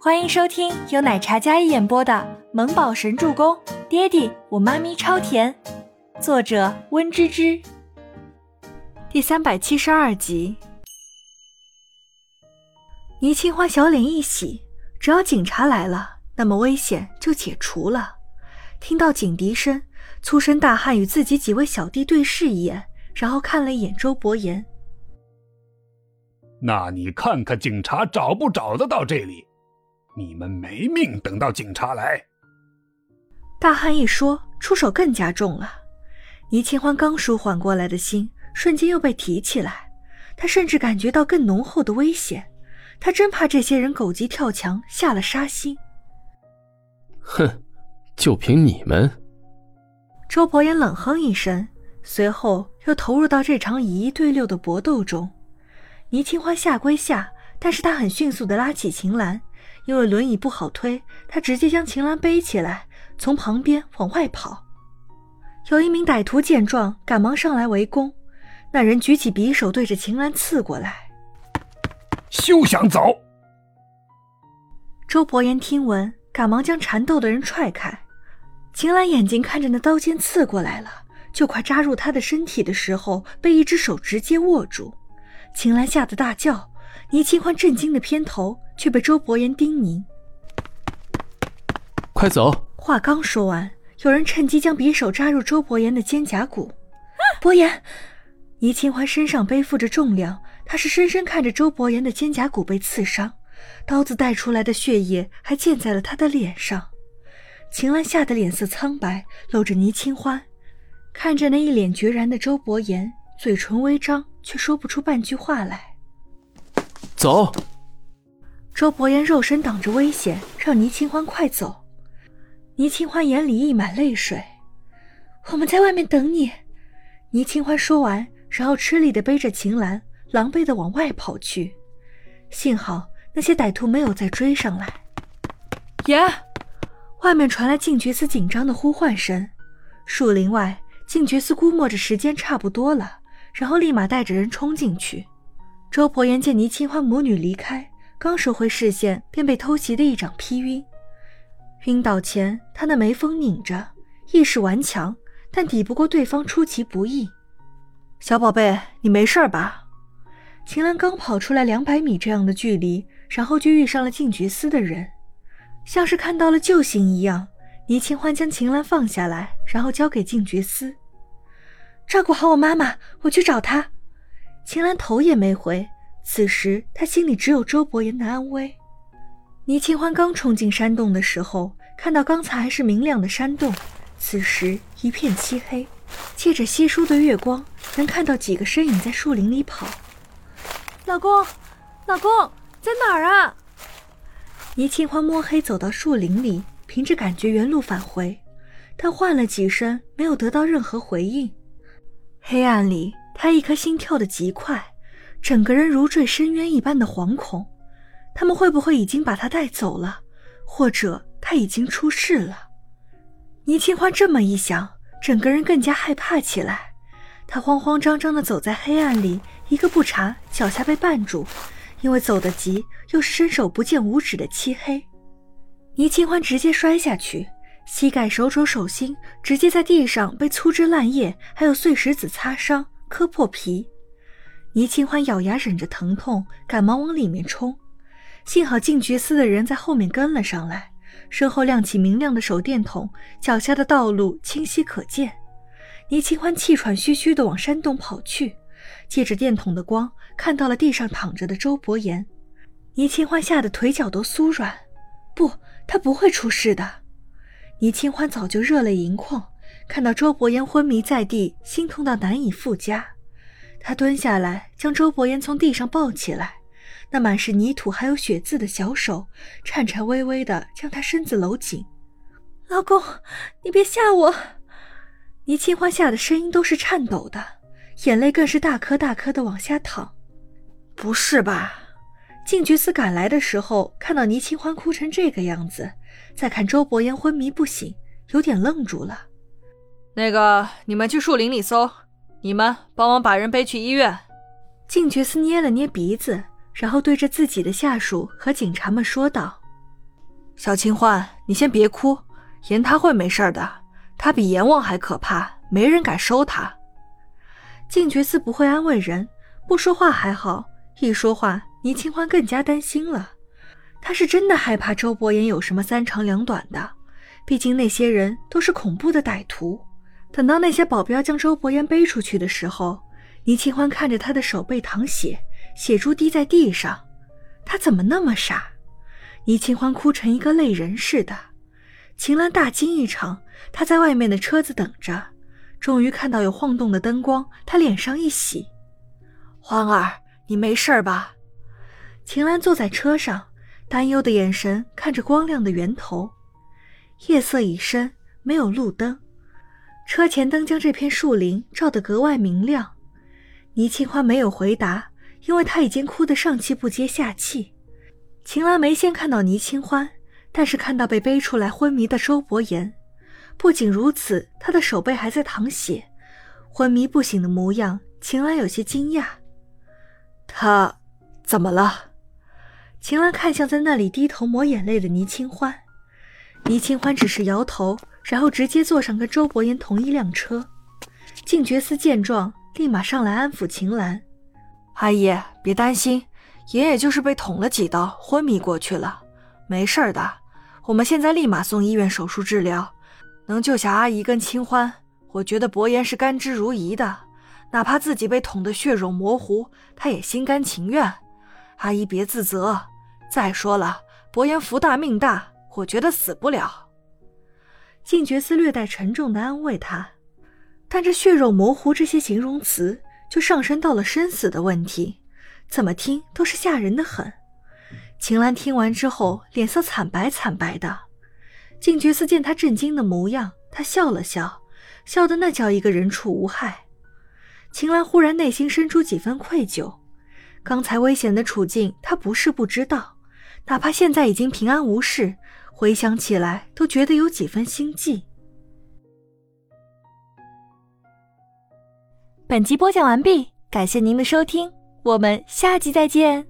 欢迎收听由奶茶一演播的《萌宝神助攻》，爹地我妈咪超甜，作者温芝芝。第三百七十二集。倪清欢小脸一喜，只要警察来了，那么危险就解除了。听到警笛声，粗身大汉与自己几位小弟对视一眼，然后看了一眼周伯言。那你看看警察找不找得到这里？你们没命等到警察来！大汉一说，出手更加重了。倪清欢刚舒缓过来的心，瞬间又被提起来。他甚至感觉到更浓厚的危险，他真怕这些人狗急跳墙，下了杀心。哼，就凭你们！周伯言冷哼一声，随后又投入到这场以一对六的搏斗中。倪清欢下归下，但是他很迅速的拉起秦岚，因为轮椅不好推，他直接将秦岚背起来，从旁边往外跑。有一名歹徒见状，赶忙上来围攻，那人举起匕首对着秦岚刺过来。休想走！周伯言听闻，赶忙将缠斗的人踹开。秦岚眼睛看着那刀尖刺过来了，就快扎入他的身体的时候，被一只手直接握住。秦岚吓得大叫，倪清欢震惊的偏头，却被周伯言叮咛：“快走！”话刚说完，有人趁机将匕首扎入周伯言的肩胛骨。伯言，倪清欢身上背负着重量，他是深深看着周伯言的肩胛骨被刺伤，刀子带出来的血液还溅在了他的脸上。秦岚吓得脸色苍白，搂着倪清欢，看着那一脸决然的周伯言，嘴唇微张。却说不出半句话来。走。周伯言肉身挡着危险，让倪清欢快走。倪清欢眼里溢满泪水。我们在外面等你。倪清欢说完，然后吃力的背着秦岚，狼狈的往外跑去。幸好那些歹徒没有再追上来。爷，外面传来静觉寺紧张的呼唤声。树林外，静觉寺估摸着时间差不多了。然后立马带着人冲进去。周伯言见倪清欢母女离开，刚收回视线，便被偷袭的一掌劈晕。晕倒前，他那眉峰拧着，意识顽强，但抵不过对方出其不意。小宝贝，你没事吧？秦岚刚跑出来两百米这样的距离，然后就遇上了静觉司的人，像是看到了救星一样。倪清欢将秦岚放下来，然后交给静觉司。照顾好我妈妈，我去找她。秦岚头也没回，此时她心里只有周伯言的安危。倪清欢刚冲进山洞的时候，看到刚才还是明亮的山洞，此时一片漆黑。借着稀疏的月光，能看到几个身影在树林里跑。老公，老公在哪儿啊？倪清欢摸黑走到树林里，凭着感觉原路返回，但唤了几声，没有得到任何回应。黑暗里，他一颗心跳得极快，整个人如坠深渊一般的惶恐。他们会不会已经把他带走了，或者他已经出事了？倪清欢这么一想，整个人更加害怕起来。他慌慌张张地走在黑暗里，一个不察，脚下被绊住，因为走得急，又是伸手不见五指的漆黑，倪清欢直接摔下去。膝盖、手肘、手心直接在地上被粗枝烂叶还有碎石子擦伤，磕破皮。倪清欢咬牙忍着疼痛，赶忙往里面冲。幸好进觉司的人在后面跟了上来，身后亮起明亮的手电筒，脚下的道路清晰可见。倪清欢气喘吁吁地往山洞跑去，借着电筒的光，看到了地上躺着的周伯言。倪清欢吓得腿脚都酥软，不，他不会出事的。倪清欢早就热泪盈眶，看到周伯言昏迷在地，心痛到难以复加。他蹲下来，将周伯言从地上抱起来，那满是泥土还有血渍的小手颤颤巍巍地将他身子搂紧。老公，你别吓我！倪清欢吓得声音都是颤抖的，眼泪更是大颗大颗的往下淌。不是吧？静觉寺赶来的时候，看到倪清欢哭成这个样子。再看周伯言昏迷不醒，有点愣住了。那个，你们去树林里搜，你们帮忙把人背去医院。静觉斯捏了捏鼻子，然后对着自己的下属和警察们说道：“小清欢，你先别哭，严他会没事的，他比阎王还可怕，没人敢收他。静觉斯不会安慰人，不说话还好，一说话，倪清欢更加担心了。他是真的害怕周伯言有什么三长两短的，毕竟那些人都是恐怖的歹徒。等到那些保镖将周伯言背出去的时候，倪清欢看着他的手背淌血，血珠滴在地上，他怎么那么傻？倪清欢哭成一个泪人似的。秦岚大惊一场，她在外面的车子等着，终于看到有晃动的灯光，她脸上一喜：“欢儿，你没事吧？”秦岚坐在车上。担忧的眼神看着光亮的源头，夜色已深，没有路灯，车前灯将这片树林照得格外明亮。倪清欢没有回答，因为他已经哭得上气不接下气。秦岚没先看到倪清欢，但是看到被背出来昏迷的周伯言。不仅如此，他的手背还在淌血，昏迷不醒的模样，秦岚有些惊讶。他怎么了？秦岚看向在那里低头抹眼泪的倪清欢，倪清欢只是摇头，然后直接坐上跟周伯言同一辆车。静觉思见状，立马上来安抚秦岚：“阿姨，别担心，爷爷就是被捅了几刀，昏迷过去了，没事的。我们现在立马送医院手术治疗，能救下阿姨跟清欢，我觉得伯言是甘之如饴的，哪怕自己被捅得血肉模糊，他也心甘情愿。”阿姨别自责。再说了，伯言福大命大，我觉得死不了。静觉寺略带沉重的安慰他，但这血肉模糊这些形容词就上升到了生死的问题，怎么听都是吓人的很。秦岚听完之后，脸色惨白惨白的。静觉寺见他震惊的模样，他笑了笑，笑得那叫一个人畜无害。秦岚忽然内心生出几分愧疚。刚才危险的处境，他不是不知道，哪怕现在已经平安无事，回想起来都觉得有几分心悸。本集播讲完毕，感谢您的收听，我们下集再见。